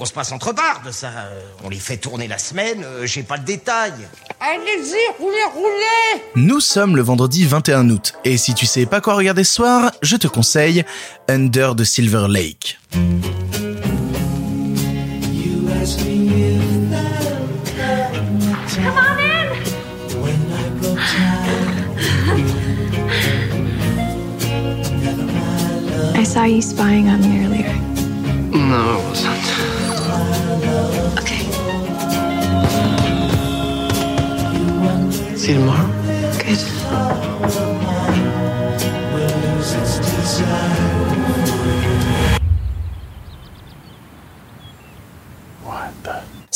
On se passe entre bardes, ça. euh, On les fait tourner la semaine, euh, j'ai pas le détail. Allez-y, roulez, roulez Nous sommes le vendredi 21 août, et si tu sais pas quoi regarder ce soir, je te conseille Under the Silver Lake. Come on in. I saw you spying on me earlier. No, it wasn't. See you tomorrow. Good.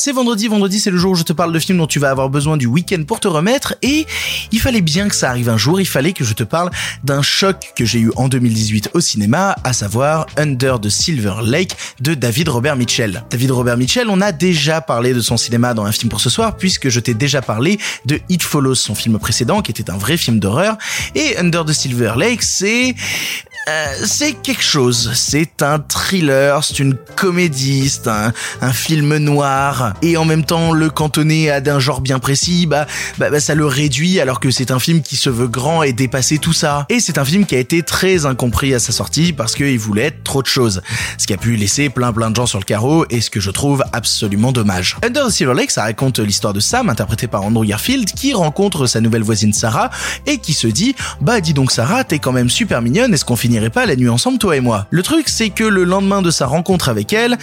C'est vendredi, vendredi c'est le jour où je te parle de films dont tu vas avoir besoin du week-end pour te remettre, et il fallait bien que ça arrive un jour, il fallait que je te parle d'un choc que j'ai eu en 2018 au cinéma, à savoir Under the Silver Lake de David Robert Mitchell. David Robert Mitchell, on a déjà parlé de son cinéma dans un film pour ce soir, puisque je t'ai déjà parlé de It Follows, son film précédent, qui était un vrai film d'horreur, et Under the Silver Lake, c'est euh, c'est quelque chose. C'est un thriller, c'est une comédie, c'est un, film noir. Et en même temps, le cantonner à d'un genre bien précis, bah, bah, bah, ça le réduit alors que c'est un film qui se veut grand et dépasser tout ça. Et c'est un film qui a été très incompris à sa sortie parce qu'il voulait être trop de choses. Ce qui a pu laisser plein plein de gens sur le carreau et ce que je trouve absolument dommage. Under the Silver Lake, ça raconte l'histoire de Sam, interprété par Andrew Garfield, qui rencontre sa nouvelle voisine Sarah et qui se dit, bah dis donc Sarah, t'es quand même super mignonne, est-ce qu'on pas la nuit ensemble toi et moi Le truc c'est que le lendemain de sa rencontre avec elle,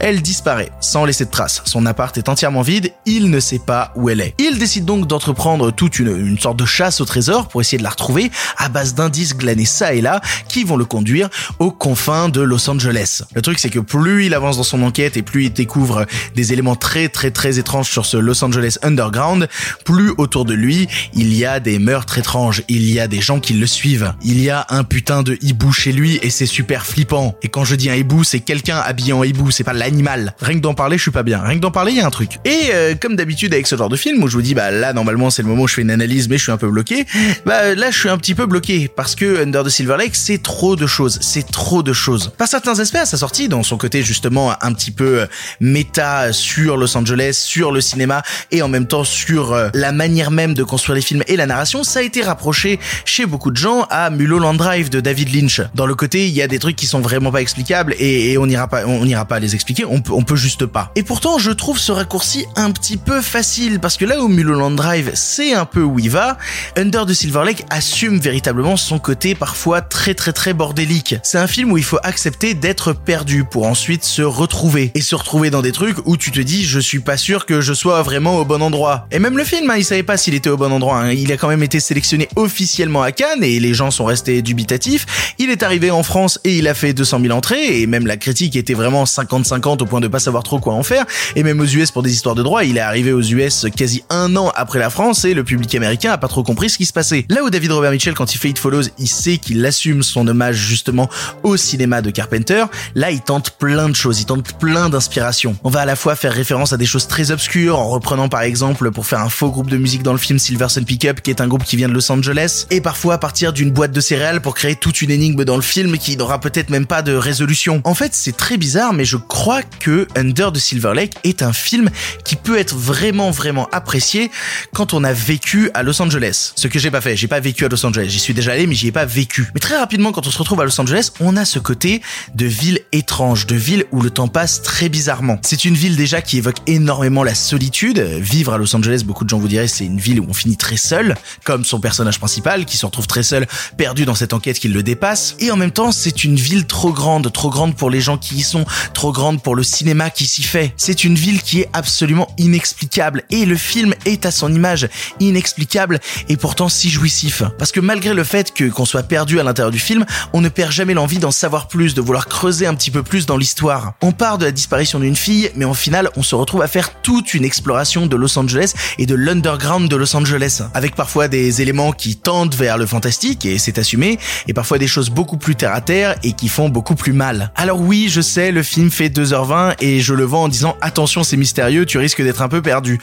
elle disparaît, sans laisser de traces. Son appart est entièrement vide, il ne sait pas où elle est. Il décide donc d'entreprendre toute une, une sorte de chasse au trésor pour essayer de la retrouver à base d'indices glanés ça et là qui vont le conduire aux confins de Los Angeles. Le truc c'est que plus il avance dans son enquête et plus il découvre des éléments très très très étranges sur ce Los Angeles underground, plus autour de lui il y a des meurtres étranges, il y a des gens qui le suivent, il y a un putain de hibou chez lui et c'est super flippant. Et quand je dis un hibou, c'est quelqu'un habillé en hibou, c'est pas l'animal. Rien que d'en parler, je suis pas bien. Rien que d'en parler, il y a un truc. Et euh, comme d'habitude avec ce genre de film où je vous dis bah là normalement c'est le moment où je fais une analyse mais je suis un peu bloqué, bah là je suis un petit peu bloqué parce que Under the Silver Lake c'est trop de choses, c'est trop de choses. Par certains aspects à sa sortie, dans son côté justement un petit peu euh, méta sur Los Angeles, sur le cinéma et en même temps sur euh, la manière même de construire les films et la narration, ça a été rapproché chez beaucoup de gens à Mulholland Drive de David Lynch. Dans le côté, il y a des trucs qui sont vraiment pas explicables et, on n'ira pas, on n'ira pas les expliquer. On peut, on peut juste pas. Et pourtant, je trouve ce raccourci un petit peu facile parce que là où Mulholland Drive, c'est un peu où il va, Under the Silver Lake assume véritablement son côté parfois très très très bordélique. C'est un film où il faut accepter d'être perdu pour ensuite se retrouver et se retrouver dans des trucs où tu te dis je suis pas sûr que je sois vraiment au bon endroit. Et même le film, hein, il savait pas s'il était au bon endroit. hein. Il a quand même été sélectionné officiellement à Cannes et les gens sont restés dubitatifs. Il est arrivé en France et il a fait 200 000 entrées et même la critique était vraiment 50-50 au point de pas savoir trop quoi en faire. Et même aux US pour des histoires de droit, il est arrivé aux US quasi un an après la France et le public américain a pas trop compris ce qui se passait. Là où David Robert Mitchell, quand il fait It Follows, il sait qu'il assume son hommage justement au cinéma de Carpenter. Là, il tente plein de choses, il tente plein d'inspirations. On va à la fois faire référence à des choses très obscures en reprenant par exemple pour faire un faux groupe de musique dans le film Silver Sun Pickup qui est un groupe qui vient de Los Angeles et parfois partir d'une boîte de céréales pour créer toute une énigme dans le film qui n'aura peut-être même pas de résolution. En fait, c'est très bizarre mais je crois que Under the Silver Lake est un film qui peut être vraiment vraiment apprécié quand on a vécu à Los Angeles. Ce que j'ai pas fait, j'ai pas vécu à Los Angeles, j'y suis déjà allé mais j'y ai pas vécu. Mais très rapidement quand on se retrouve à Los Angeles, on a ce côté de ville étrange, de ville où le temps passe très bizarrement. C'est une ville déjà qui évoque énormément la solitude. Vivre à Los Angeles, beaucoup de gens vous diraient, c'est une ville où on finit très seul, comme son personnage principal qui se retrouve très seul, perdu dans cette enquête qui le dépasse. Et en même temps, c'est une ville trop grande, trop grande pour les gens qui y sont, trop grande pour le cinéma qui s'y fait. C'est une ville qui est absolument inexplicable et le film est à son image inexplicable et pourtant si jouissif. Parce que malgré le fait que qu'on soit perdu à l'intérieur du film, on ne perd jamais l'envie d'en savoir plus, de vouloir creuser un petit peu plus dans l'histoire. On part de la disparition d'une fille, mais en final, on se retrouve à faire toute une exploration de Los Angeles et de l'underground de Los Angeles, avec parfois des éléments qui tendent vers le fantastique et c'est assumé, et parfois des choses beaucoup plus terre à terre et qui font beaucoup plus mal. Alors oui, je sais, le film fait 2h20 et je le vends en disant attention, c'est mystérieux, tu risques d'être un peu perdu.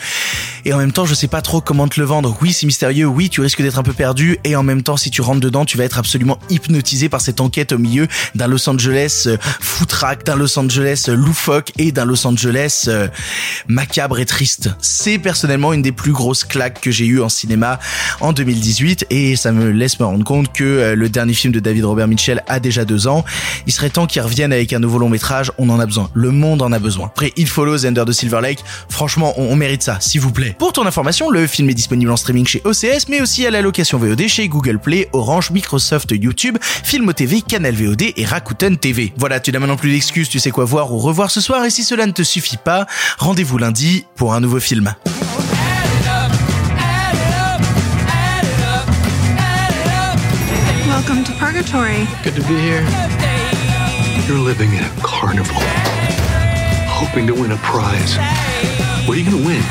Et en même temps, je sais pas trop comment te le vendre. Oui, c'est mystérieux, oui, tu risques d'être un peu perdu et en même temps, si tu rentres dedans, tu vas être absolument hypnotisé par cette enquête au milieu d'un Los Angeles euh, foutraque, d'un Los Angeles euh, loufoque et d'un Los Angeles euh, macabre et triste. C'est personnellement une des plus grosses claques que j'ai eues en cinéma en 2018 et ça me laisse me rendre compte que le dernier film de David Robert Mitchell a déjà deux ans. Il serait temps qu'il revienne avec un nouveau long métrage. On en a besoin. Le monde en a besoin. Après, It Follows Ender de Silver Lake. Franchement, on, mérite ça, s'il vous plaît. Pour ton information, le film est disponible en streaming chez OCS, mais aussi à la location VOD chez Google Play, Orange, Microsoft, YouTube, Filmo TV, Canal VOD et Rakuten TV. Voilà, tu n'as maintenant plus d'excuses, tu sais quoi voir ou revoir ce soir, et si cela ne te suffit pas, rendez-vous lundi pour un nouveau film. Welcome to Purgatory. Good to be here. You're living in a carnival, hoping to win a prize. What are you gonna win?